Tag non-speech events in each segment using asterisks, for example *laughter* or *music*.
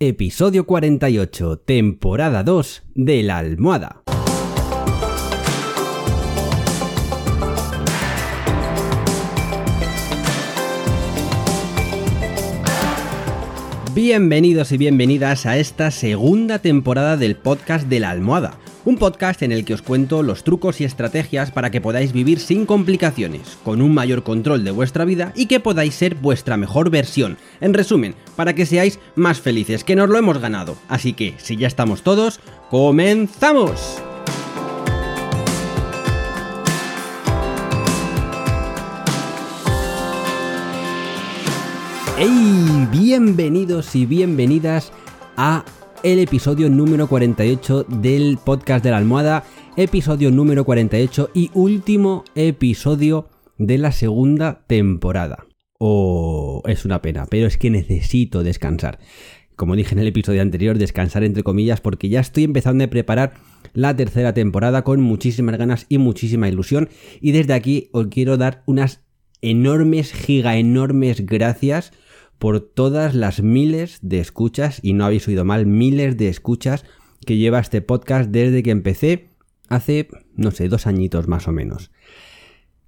Episodio 48, temporada 2 de La Almohada. Bienvenidos y bienvenidas a esta segunda temporada del podcast de La Almohada, un podcast en el que os cuento los trucos y estrategias para que podáis vivir sin complicaciones, con un mayor control de vuestra vida y que podáis ser vuestra mejor versión. En resumen, para que seáis más felices, que nos lo hemos ganado. Así que, si ya estamos todos, ¡comenzamos! ¡Hey! Bienvenidos y bienvenidas a el episodio número 48 del podcast de la almohada, episodio número 48 y último episodio de la segunda temporada. Oh, es una pena, pero es que necesito descansar. Como dije en el episodio anterior, descansar entre comillas porque ya estoy empezando a preparar la tercera temporada con muchísimas ganas y muchísima ilusión y desde aquí os quiero dar unas enormes, giga enormes gracias por todas las miles de escuchas, y no habéis oído mal, miles de escuchas que lleva este podcast desde que empecé hace, no sé, dos añitos más o menos.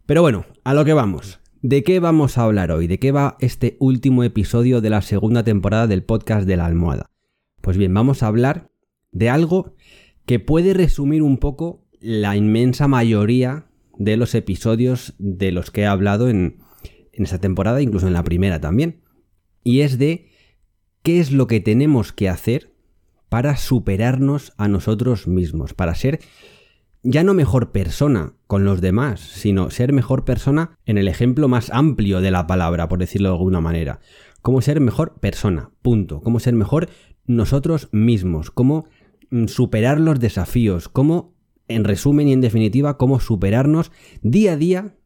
Pero bueno, a lo que vamos. ¿De qué vamos a hablar hoy? ¿De qué va este último episodio de la segunda temporada del podcast de la almohada? Pues bien, vamos a hablar de algo que puede resumir un poco la inmensa mayoría de los episodios de los que he hablado en, en esta temporada, incluso en la primera también y es de qué es lo que tenemos que hacer para superarnos a nosotros mismos, para ser ya no mejor persona con los demás, sino ser mejor persona en el ejemplo más amplio de la palabra, por decirlo de alguna manera. Cómo ser mejor persona, punto. Cómo ser mejor nosotros mismos, cómo mm, superar los desafíos, cómo, en resumen y en definitiva, cómo superarnos día a día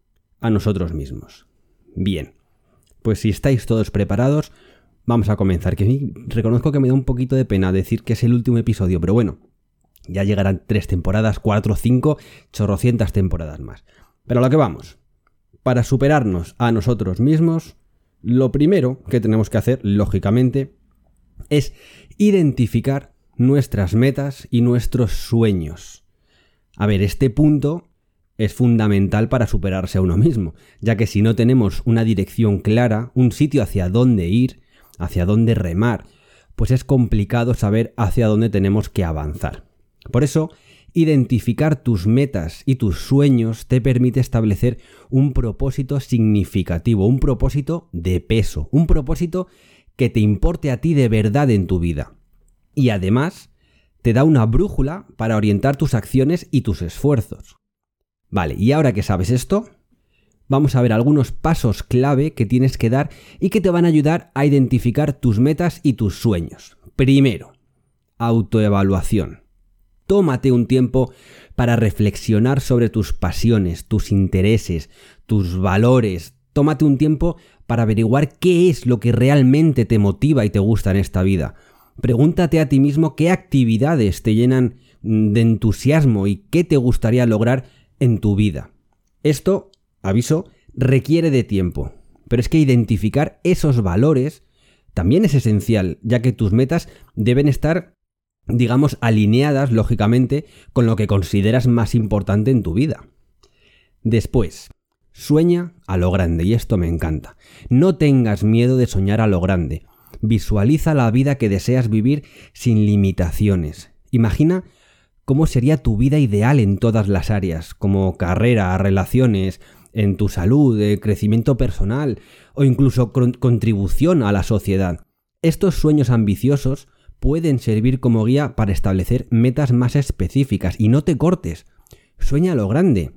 a nosotros mismos. Bien. Pues si estáis todos preparados, vamos a comenzar. Que reconozco que me da un poquito de pena decir que es el último episodio, pero bueno, ya llegarán tres temporadas, cuatro, cinco, chorrocientas temporadas más. Pero a lo que vamos. Para superarnos a nosotros mismos, lo primero que tenemos que hacer, lógicamente, es identificar nuestras metas y nuestros sueños. A ver, este punto es fundamental para superarse a uno mismo, ya que si no tenemos una dirección clara, un sitio hacia dónde ir, hacia dónde remar, pues es complicado saber hacia dónde tenemos que avanzar. Por eso, identificar tus metas y tus sueños te permite establecer un propósito significativo, un propósito de peso, un propósito que te importe a ti de verdad en tu vida. Y además, te da una brújula para orientar tus acciones y tus esfuerzos. Vale, y ahora que sabes esto, vamos a ver algunos pasos clave que tienes que dar y que te van a ayudar a identificar tus metas y tus sueños. Primero, autoevaluación. Tómate un tiempo para reflexionar sobre tus pasiones, tus intereses, tus valores. Tómate un tiempo para averiguar qué es lo que realmente te motiva y te gusta en esta vida. Pregúntate a ti mismo qué actividades te llenan de entusiasmo y qué te gustaría lograr en tu vida. Esto, aviso, requiere de tiempo, pero es que identificar esos valores también es esencial, ya que tus metas deben estar, digamos, alineadas, lógicamente, con lo que consideras más importante en tu vida. Después, sueña a lo grande, y esto me encanta. No tengas miedo de soñar a lo grande. Visualiza la vida que deseas vivir sin limitaciones. Imagina cómo sería tu vida ideal en todas las áreas, como carrera, relaciones, en tu salud, eh, crecimiento personal o incluso contribución a la sociedad. Estos sueños ambiciosos pueden servir como guía para establecer metas más específicas y no te cortes. Sueña lo grande.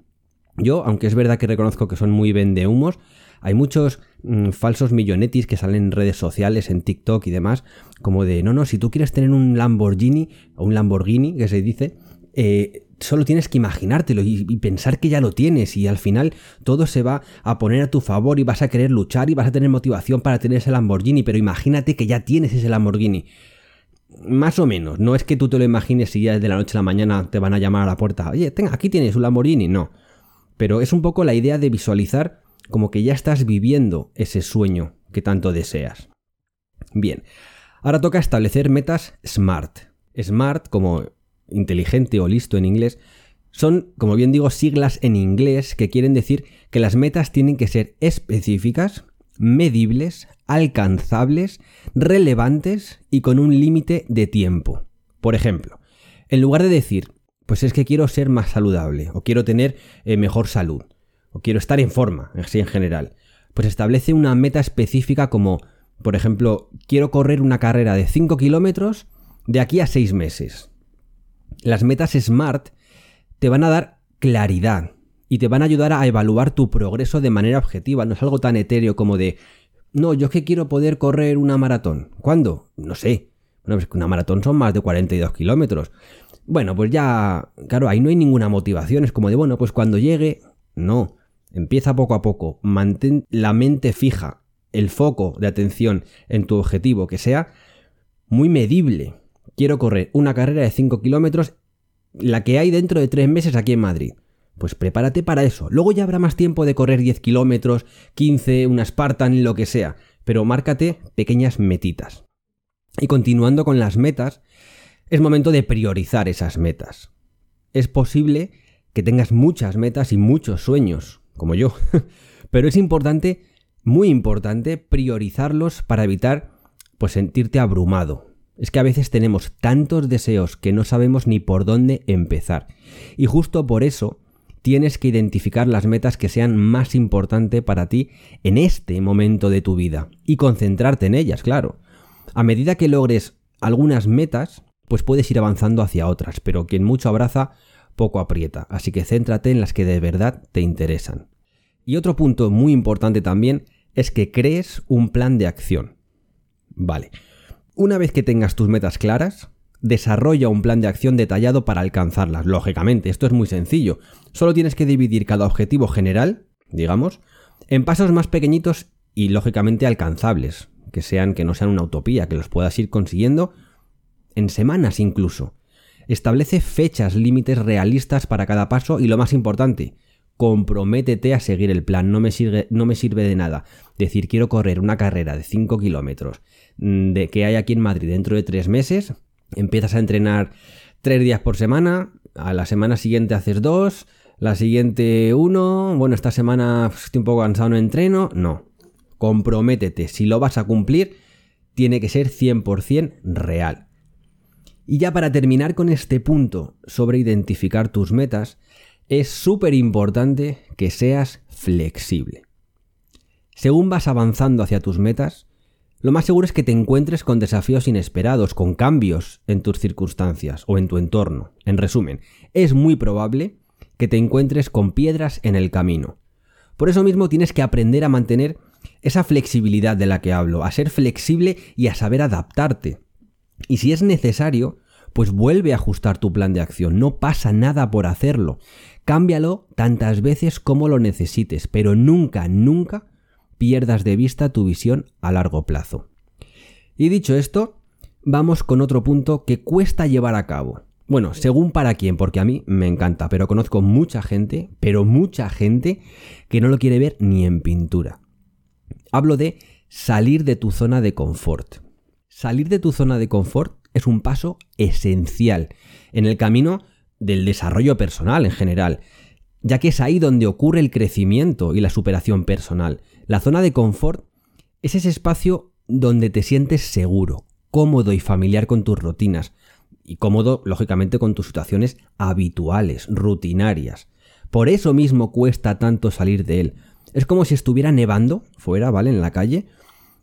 Yo, aunque es verdad que reconozco que son muy vendehumos, hay muchos mm, falsos millonetis que salen en redes sociales, en TikTok y demás, como de, no, no, si tú quieres tener un Lamborghini, o un Lamborghini, que se dice, eh, solo tienes que imaginártelo y, pensar que ya lo tienes y al final todo se va a poner a tu favor y vas a querer luchar y vas a tener motivación para tener ese Lamborghini, pero imagínate que ya tienes ese Lamborghini. Más o menos, no es que tú te lo imagines y ya desde la noche a la mañana te van a llamar a la puerta, oye, aquí tienes un Lamborghini, no. Pero es un poco la idea de visualizar como que ya estás viviendo ese sueño que tanto deseas. Bien, Ahora toca establecer metas SMART. SMART, como inteligente o listo en inglés, son, como bien digo, siglas en inglés que quieren decir que las metas tienen que ser específicas, medibles, alcanzables, relevantes y con un límite de tiempo. Por ejemplo, en lugar de decir, pues es que quiero ser más saludable, o quiero tener eh, mejor salud, quiero estar en forma, así en general, pues establece una meta específica como, por ejemplo, quiero correr una carrera de 5 kilómetros de aquí a 6 meses. Las metas SMART te van a dar claridad y te van a ayudar a evaluar tu progreso de manera objetiva, no es algo tan etéreo como de, no, yo es que quiero poder correr una maratón. ¿Cuándo? No sé. Bueno, pues una maratón son más de 42 kilómetros. Bueno, pues ya, claro, ahí no hay ninguna motivación. Es como de, bueno, pues cuando llegue, no. Empieza poco a poco. Mantén la mente fija, el foco de atención en tu objetivo, que sea muy medible. Quiero correr una carrera de 5 kilómetros, la que hay dentro de 3 meses aquí en Madrid. Pues prepárate para eso. Luego ya habrá más tiempo de correr 10 kilómetros, 15, una Spartan, lo que sea. Pero márcate pequeñas metitas. Y continuando con las metas, es momento de priorizar esas metas. Es posible que tengas muchas metas y muchos sueños, como yo. *laughs* Pero es importante, muy importante, priorizarlos para evitar pues sentirte abrumado. Es que a veces tenemos tantos deseos que no sabemos ni por dónde empezar. Y justo por eso tienes que identificar las metas que sean más importantes para ti en este momento de tu vida y concentrarte en ellas, claro. A medida que logres algunas metas, pues puedes ir avanzando hacia otras, pero quien mucho abraza, poco aprieta, así que céntrate en las que de verdad te interesan. Y otro punto muy importante también es que crees un plan de acción. Vale. Una vez que tengas tus metas claras, desarrolla un plan de acción detallado para alcanzarlas. Lógicamente, esto es muy sencillo. Solo tienes que dividir cada objetivo general, digamos, en pasos más pequeñitos y lógicamente alcanzables, que sean que no sean una utopía, que los puedas ir consiguiendo en semanas incluso. Establece fechas límites realistas para cada paso y lo más importante, comprométete a seguir el plan. No me sirve, no me sirve de nada decir quiero correr una carrera de 5 kilómetros mm, de que hay aquí en Madrid dentro de 3 meses Empiezas a entrenar tres días por semana, a la semana siguiente haces dos, la siguiente uno, bueno, esta semana estoy un poco cansado, no entreno, no. Comprométete, si lo vas a cumplir, tiene que ser 100% real. Y ya para terminar con este punto sobre identificar tus metas, es súper importante que seas flexible. Según vas avanzando hacia tus metas, lo más seguro es que te encuentres con desafíos inesperados, con cambios en tus circunstancias o en tu entorno. En resumen, es muy probable que te encuentres con piedras en el camino. Por eso mismo tienes que aprender a mantener esa flexibilidad de la que hablo, a ser flexible y a saber adaptarte. Y si es necesario, pues vuelve a ajustar tu plan de acción, no pasa nada por hacerlo. Cámbialo tantas veces como lo necesites, pero nunca, nunca pierdas de vista tu visión a largo plazo. Y dicho esto, vamos con otro punto que cuesta llevar a cabo. Bueno, según para quién, porque a mí me encanta, pero conozco mucha gente, pero mucha gente, que no lo quiere ver ni en pintura. Hablo de salir de tu zona de confort. Salir de tu zona de confort es un paso esencial en el camino del desarrollo personal en general, ya que es ahí donde ocurre el crecimiento y la superación personal. La zona de confort es ese espacio donde te sientes seguro, cómodo y familiar con tus rutinas, y cómodo, lógicamente, con tus situaciones habituales, rutinarias. Por eso mismo cuesta tanto salir de él. Es como si estuviera nevando fuera, ¿vale? En la calle,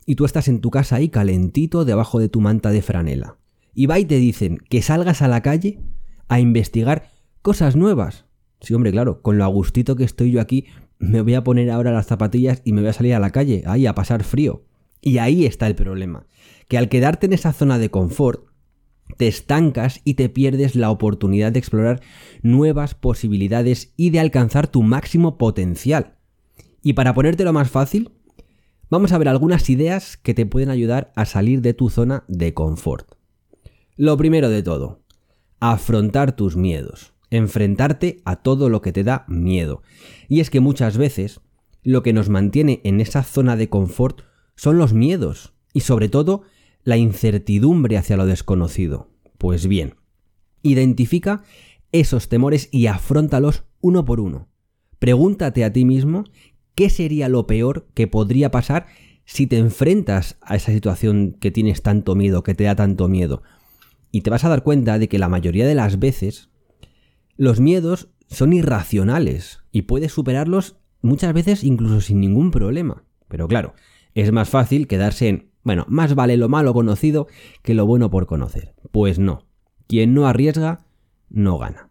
y tú estás en tu casa ahí calentito debajo de tu manta de franela. Y va y te dicen que salgas a la calle a investigar cosas nuevas. Sí, hombre, claro, con lo agustito que estoy yo aquí, me voy a poner ahora las zapatillas y me voy a salir a la calle, ahí a pasar frío. Y ahí está el problema, que al quedarte en esa zona de confort, te estancas y te pierdes la oportunidad de explorar nuevas posibilidades y de alcanzar tu máximo potencial. Y para ponértelo más fácil, vamos a ver algunas ideas que te pueden ayudar a salir de tu zona de confort. Lo primero de todo, afrontar tus miedos enfrentarte a todo lo que te da miedo. Y es que muchas veces lo que nos mantiene en esa zona de confort son los miedos y sobre todo la incertidumbre hacia lo desconocido. Pues bien, identifica esos temores y afrontalos uno por uno. Pregúntate a ti mismo qué sería lo peor que podría pasar si te enfrentas a esa situación que tienes tanto miedo, que te da tanto miedo. Y te vas a dar cuenta de que la mayoría de las veces los miedos son irracionales y puedes superarlos muchas veces incluso sin ningún problema. Pero claro, es más fácil quedarse en, bueno, más vale lo malo conocido que lo bueno por conocer. Pues no, quien no arriesga, no gana.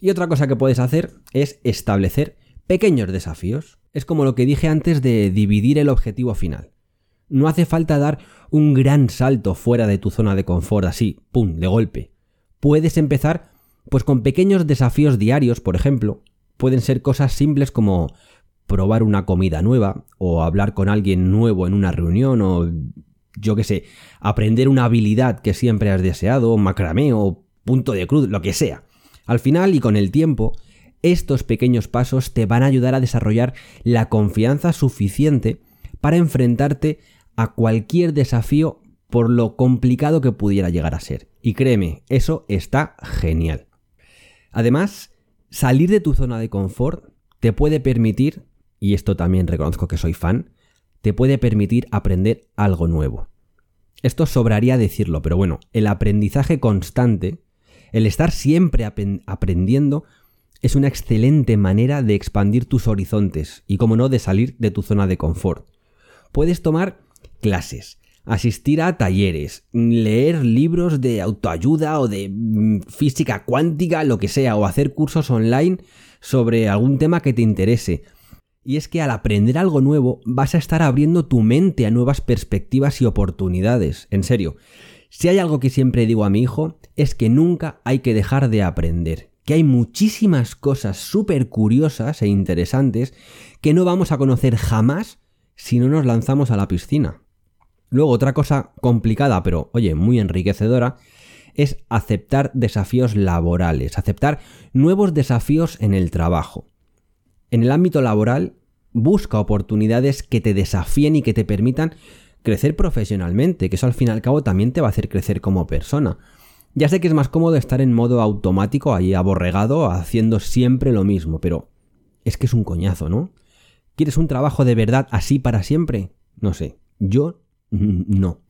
Y otra cosa que puedes hacer es establecer pequeños desafíos. Es como lo que dije antes de dividir el objetivo final. No hace falta dar un gran salto fuera de tu zona de confort así, pum, de golpe. Puedes empezar pues con pequeños desafíos diarios, por ejemplo. Pueden ser cosas simples como probar una comida nueva o hablar con alguien nuevo en una reunión o yo qué sé, aprender una habilidad que siempre has deseado, macramé o punto de cruz, lo que sea. Al final y con el tiempo, estos pequeños pasos te van a ayudar a desarrollar la confianza suficiente para enfrentarte a cualquier desafío por lo complicado que pudiera llegar a ser. Y créeme, eso está genial. Además, salir de tu zona de confort te puede permitir, y esto también reconozco que soy fan, te puede permitir aprender algo nuevo. Esto sobraría decirlo, pero bueno, el aprendizaje constante, el estar siempre aprendiendo, es una excelente manera de expandir tus horizontes y, como no, de salir de tu zona de confort. Puedes tomar clases, asistir a talleres, leer libros de autoayuda o de mm, física cuántica, lo que sea, o hacer cursos online sobre algún tema que te interese. Y es que al aprender algo nuevo vas a estar abriendo tu mente a nuevas perspectivas y oportunidades. En serio, si hay algo que siempre digo a mi hijo es que nunca hay que dejar de aprender. Que hay muchísimas cosas súper curiosas e interesantes que no vamos a conocer jamás si no nos lanzamos a la piscina. Luego otra cosa complicada, pero oye, muy enriquecedora, es aceptar desafíos laborales, aceptar nuevos desafíos en el trabajo. En el ámbito laboral, busca oportunidades que te desafíen y que te permitan crecer profesionalmente, que eso al fin y al cabo también te va a hacer crecer como persona. Ya sé que es más cómodo estar en modo automático, ahí aborregado, haciendo siempre lo mismo, pero es que es un coñazo, ¿no? ¿Quieres un trabajo de verdad así para siempre? No sé, yo no.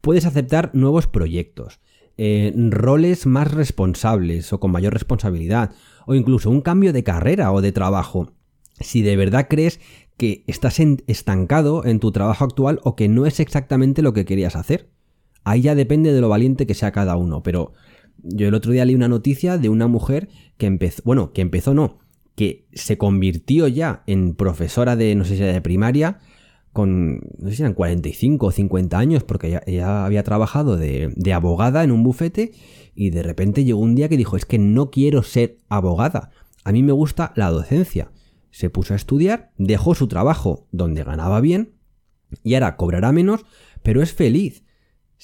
Puedes aceptar nuevos proyectos, eh, roles más responsables o con mayor responsabilidad, o incluso un cambio de carrera o de trabajo. Si de verdad crees que estás estancado en tu trabajo actual o que no es exactamente lo que querías hacer. Ahí ya depende de lo valiente que sea cada uno, pero yo el otro día leí una noticia de una mujer que empezó, bueno, que empezó no, que se convirtió ya en profesora de, no sé si era de primaria, con, no sé si eran 45 o 50 años, porque ella, había trabajado de, abogada en un bufete y de repente llegó un día que dijo, es que no quiero ser abogada, a mí me gusta la docencia. Se puso a estudiar, dejó su trabajo donde ganaba bien y ahora cobrará menos, pero es feliz.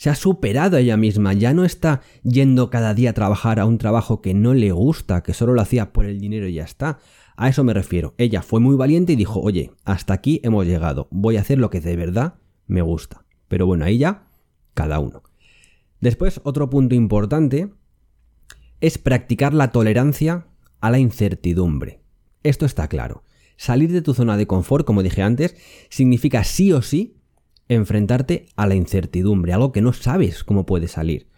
Se ha superado ella misma, ya no está yendo cada día a trabajar a un trabajo que no le gusta, que solo lo hacía por el dinero y ya está. A eso me refiero. Ella fue muy valiente y dijo, oye, hasta aquí hemos llegado, voy a hacer lo que de verdad me gusta. Pero bueno, ahí ya, cada uno. Después, otro punto importante es practicar la tolerancia a la incertidumbre. Esto está claro. Salir de tu zona de confort, como dije antes, significa sí o sí enfrentarte a la incertidumbre, algo que no sabes cómo puede salir.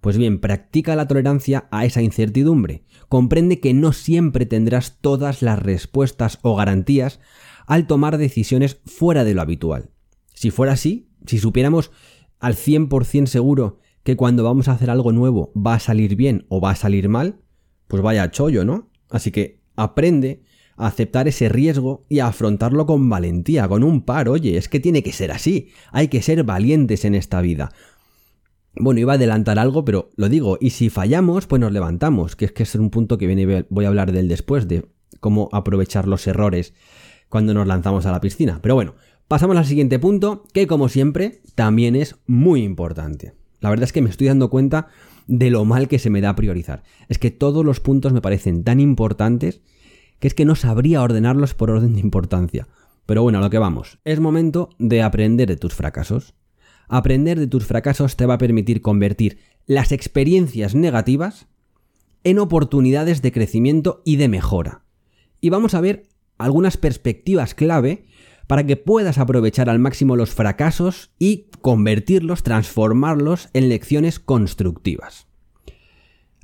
Pues bien, practica la tolerancia a esa incertidumbre. Comprende que no siempre tendrás todas las respuestas o garantías al tomar decisiones fuera de lo habitual. Si fuera así, si supiéramos al 100% seguro que cuando vamos a hacer algo nuevo va a salir bien o va a salir mal, pues vaya chollo, ¿no? Así que aprende aceptar ese riesgo y afrontarlo con valentía, con un par, oye, es que tiene que ser así, hay que ser valientes en esta vida. Bueno, iba a adelantar algo, pero lo digo, y si fallamos, pues nos levantamos, que es que es un punto que viene, voy a hablar del después, de cómo aprovechar los errores cuando nos lanzamos a la piscina. Pero bueno, pasamos al siguiente punto, que como siempre, también es muy importante. La verdad es que me estoy dando cuenta de lo mal que se me da priorizar. Es que todos los puntos me parecen tan importantes que es que no sabría ordenarlos por orden de importancia. Pero bueno, a lo que vamos. Es momento de aprender de tus fracasos. Aprender de tus fracasos te va a permitir convertir las experiencias negativas en oportunidades de crecimiento y de mejora. Y vamos a ver algunas perspectivas clave para que puedas aprovechar al máximo los fracasos y convertirlos, transformarlos en lecciones constructivas.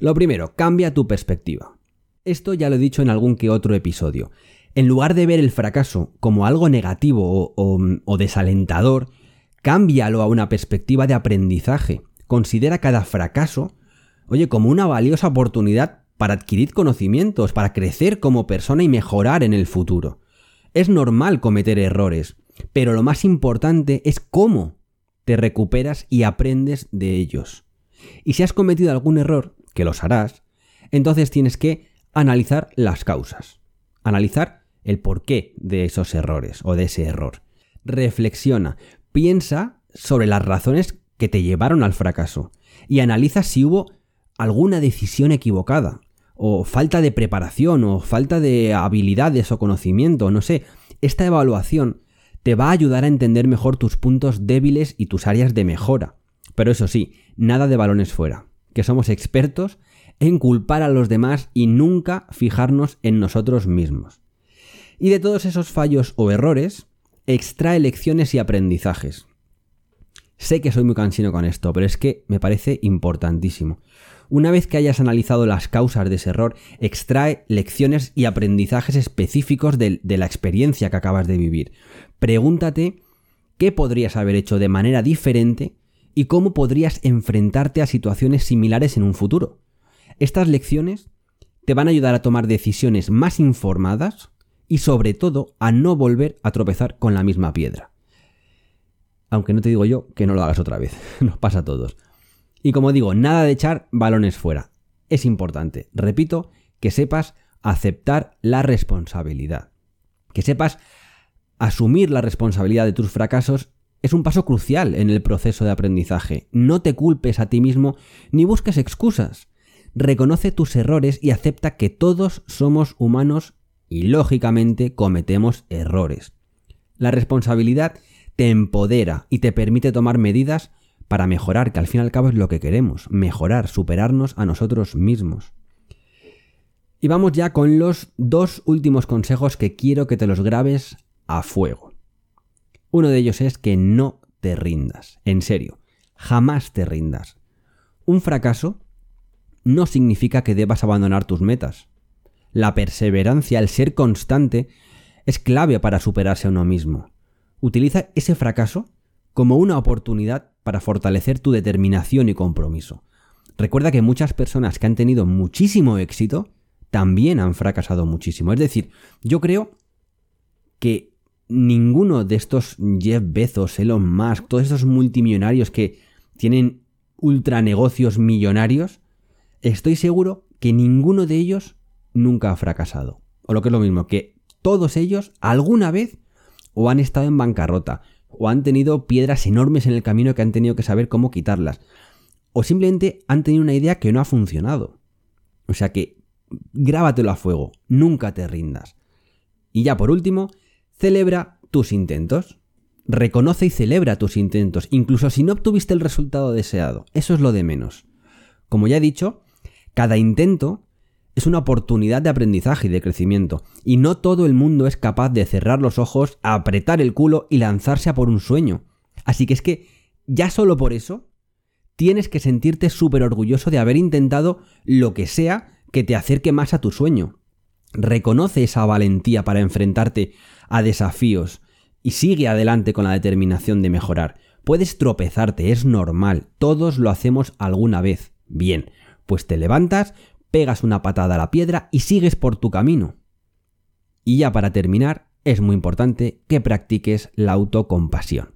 Lo primero, cambia tu perspectiva. Esto ya lo he dicho en algún que otro episodio. En lugar de ver el fracaso como algo negativo o, desalentador, cámbialo a una perspectiva de aprendizaje. Considera cada fracaso, oye, como una valiosa oportunidad para adquirir conocimientos, para crecer como persona y mejorar en el futuro. Es normal cometer errores, pero lo más importante es cómo te recuperas y aprendes de ellos. Y si has cometido algún error, que los harás, entonces tienes que analizar las causas, analizar el porqué de esos errores o de ese error. Reflexiona, piensa sobre las razones que te llevaron al fracaso y analiza si hubo alguna decisión equivocada, o falta de preparación, o falta de habilidades o conocimiento, no sé. Esta evaluación te va a ayudar a entender mejor tus puntos débiles y tus áreas de mejora. Pero eso sí, nada de balones fuera, que somos expertos en culpar a los demás y nunca fijarnos en nosotros mismos. Y de todos esos fallos o errores, extrae lecciones y aprendizajes. Sé que soy muy cansino con esto, pero es que me parece importantísimo. Una vez que hayas analizado las causas de ese error, extrae lecciones y aprendizajes específicos de, de, la experiencia que acabas de vivir. Pregúntate qué podrías haber hecho de manera diferente y cómo podrías enfrentarte a situaciones similares en un futuro. Estas lecciones te van a ayudar a tomar decisiones más informadas y sobre todo a no volver a tropezar con la misma piedra. Aunque no te digo yo que no lo hagas otra vez, *laughs* nos pasa a todos. Y como digo, nada de echar balones fuera. Es importante, repito, que sepas aceptar la responsabilidad. Que sepas asumir la responsabilidad de tus fracasos es un paso crucial en el proceso de aprendizaje. No te culpes a ti mismo ni busques excusas. Reconoce tus errores y acepta que todos somos humanos y lógicamente cometemos errores. La responsabilidad te empodera y te permite tomar medidas para mejorar, que al fin y al cabo es lo que queremos, mejorar, superarnos a nosotros mismos. Y vamos ya con los dos últimos consejos que quiero que te los grabes a fuego. Uno de ellos es que no te rindas, en serio, jamás te rindas. Un fracaso no significa que debas abandonar tus metas. La perseverancia, el ser constante, es clave para superarse a uno mismo. Utiliza ese fracaso como una oportunidad para fortalecer tu determinación y compromiso. Recuerda que muchas personas que han tenido muchísimo éxito también han fracasado muchísimo. Es decir, yo creo que ninguno de estos Jeff Bezos, Elon Musk, todos estos multimillonarios que tienen ultranegocios millonarios, estoy seguro que ninguno de ellos nunca ha fracasado. O lo que es lo mismo, que todos ellos alguna vez o han estado en bancarrota, o han tenido piedras enormes en el camino que han tenido que saber cómo quitarlas, o simplemente han tenido una idea que no ha funcionado. O sea que grábatelo a fuego, nunca te rindas. Y ya por último, celebra tus intentos. Reconoce y celebra tus intentos, incluso si no obtuviste el resultado deseado. Eso es lo de menos. Como ya he dicho, cada intento es una oportunidad de aprendizaje y de crecimiento, y no todo el mundo es capaz de cerrar los ojos, apretar el culo y lanzarse a por un sueño. Así que es que, ya solo por eso, tienes que sentirte súper orgulloso de haber intentado lo que sea que te acerque más a tu sueño. Reconoce esa valentía para enfrentarte a desafíos y sigue adelante con la determinación de mejorar. Puedes tropezarte, es normal, todos lo hacemos alguna vez. Bien, pues te levantas, pegas una patada a la piedra y sigues por tu camino. Y ya para terminar, es muy importante que practiques la autocompasión.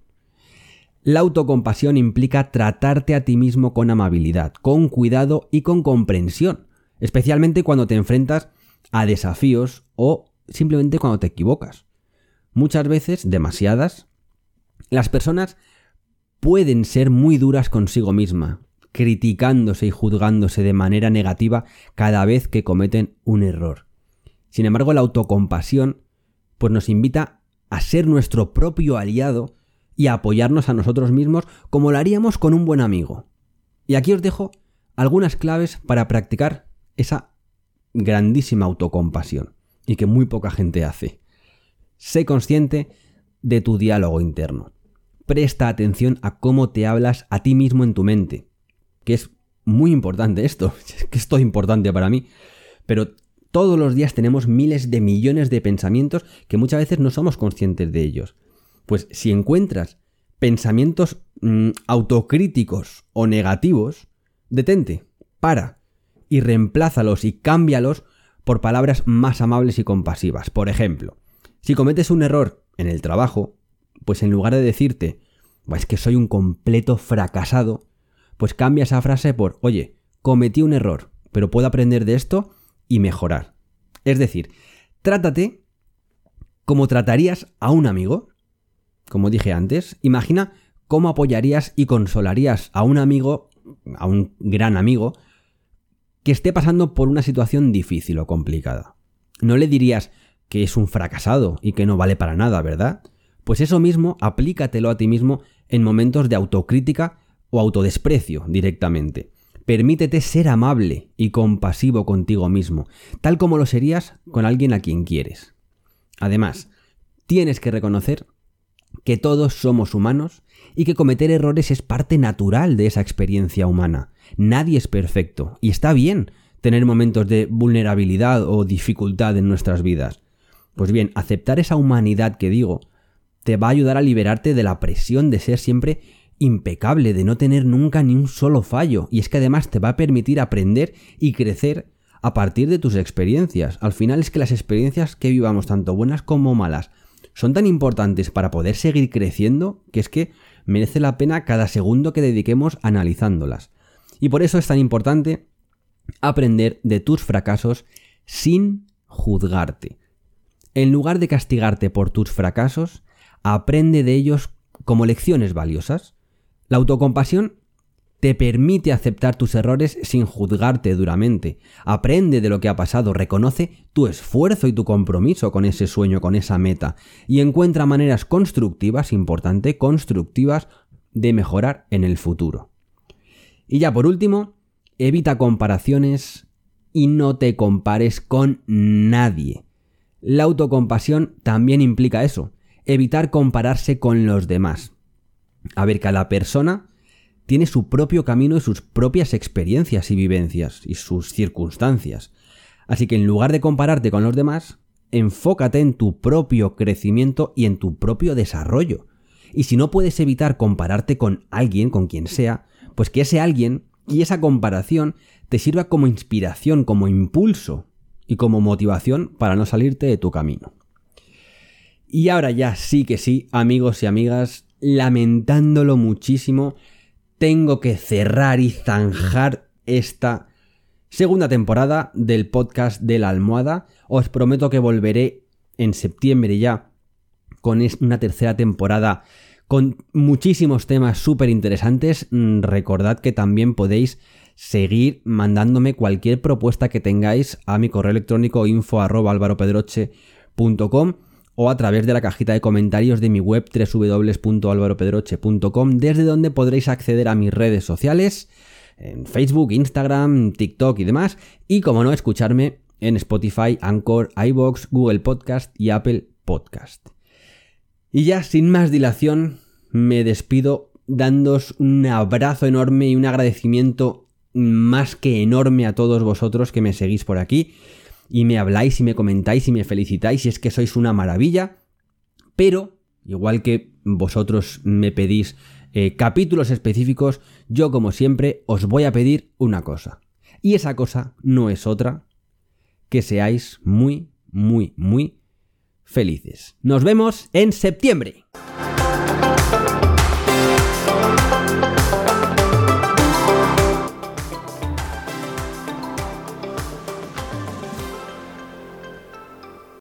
La autocompasión implica tratarte a ti mismo con amabilidad, con cuidado y con comprensión, especialmente cuando te enfrentas a desafíos o simplemente cuando te equivocas. Muchas veces, demasiadas, las personas pueden ser muy duras consigo misma, criticándose y juzgándose de manera negativa cada vez que cometen un error. Sin embargo, la autocompasión pues nos invita a ser nuestro propio aliado y apoyarnos a nosotros mismos como lo haríamos con un buen amigo. Y aquí os dejo algunas claves para practicar esa grandísima autocompasión y que muy poca gente hace. Sé consciente de tu diálogo interno. Presta atención a cómo te hablas a ti mismo en tu mente, que es muy importante esto, *laughs* que es todo importante para mí, pero todos los días tenemos miles de millones de pensamientos que muchas veces no somos conscientes de ellos. Pues si encuentras pensamientos mm, autocríticos o negativos, detente, para y reemplázalos y cámbialos por palabras más amables y compasivas. Por ejemplo, si cometes un error en el trabajo, pues en lugar de decirte, es que soy un completo fracasado, pues cambia esa frase por, oye, cometí un error, pero puedo aprender de esto y mejorar. Es decir, trátate como tratarías a un amigo. Como dije antes, imagina cómo apoyarías y consolarías a un amigo, a un gran amigo, que esté pasando por una situación difícil o complicada. No le dirías que es un fracasado y que no vale para nada, ¿verdad? Pues eso mismo aplícatelo a ti mismo en momentos de autocrítica o autodesprecio directamente. Permítete ser amable y compasivo contigo mismo, tal como lo serías con alguien a quien quieres. Además, tienes que reconocer que todos somos humanos y que cometer errores es parte natural de esa experiencia humana. Nadie es perfecto y está bien tener momentos de vulnerabilidad o dificultad en nuestras vidas. Pues bien, aceptar esa humanidad que digo te va a ayudar a liberarte de la presión de ser siempre impecable, de no tener nunca ni un solo fallo. Y es que además te va a permitir aprender y crecer a partir de tus experiencias. Al final es que las experiencias que vivamos, tanto buenas como malas, son tan importantes para poder seguir creciendo que es que merece la pena cada segundo que dediquemos analizándolas. Y por eso es tan importante aprender de tus fracasos sin juzgarte. En lugar de castigarte por tus fracasos, aprende de ellos como lecciones valiosas. La autocompasión te permite aceptar tus errores sin juzgarte duramente. Aprende de lo que ha pasado, reconoce tu esfuerzo y tu compromiso con ese sueño, con esa meta, y encuentra maneras constructivas, importante, constructivas, de mejorar en el futuro. Y ya por último, evita comparaciones y no te compares con nadie. La autocompasión también implica eso, evitar compararse con los demás. A ver, cada persona tiene su propio camino y sus propias experiencias y vivencias y sus circunstancias. Así que en lugar de compararte con los demás, enfócate en tu propio crecimiento y en tu propio desarrollo. Y si no puedes evitar compararte con alguien, con quien sea, pues que ese alguien y esa comparación te sirva como inspiración, como impulso y como motivación para no salirte de tu camino. Y ahora ya sí que sí, amigos y amigas, lamentándolo muchísimo, tengo que cerrar y zanjar esta segunda temporada del podcast de la almohada. Os prometo que volveré en septiembre ya con una tercera temporada con muchísimos temas súper interesantes. Mm, recordad que también podéis seguir mandándome cualquier propuesta que tengáis a mi correo electrónico info o a través de la cajita de comentarios de mi web www.alvaropedroche.com desde donde podréis acceder a mis redes sociales en Facebook, Instagram, TikTok y demás y como no escucharme en Spotify, Anchor, iBox, Google Podcast y Apple Podcast. Y ya sin más dilación me despido dándos un abrazo enorme y un agradecimiento más que enorme a todos vosotros que me seguís por aquí y me habláis y me comentáis y me felicitáis y es que sois una maravilla. Pero, igual que vosotros me pedís eh, capítulos específicos, yo como siempre os voy a pedir una cosa. Y esa cosa no es otra que seáis muy, muy, muy felices. Nos vemos en septiembre.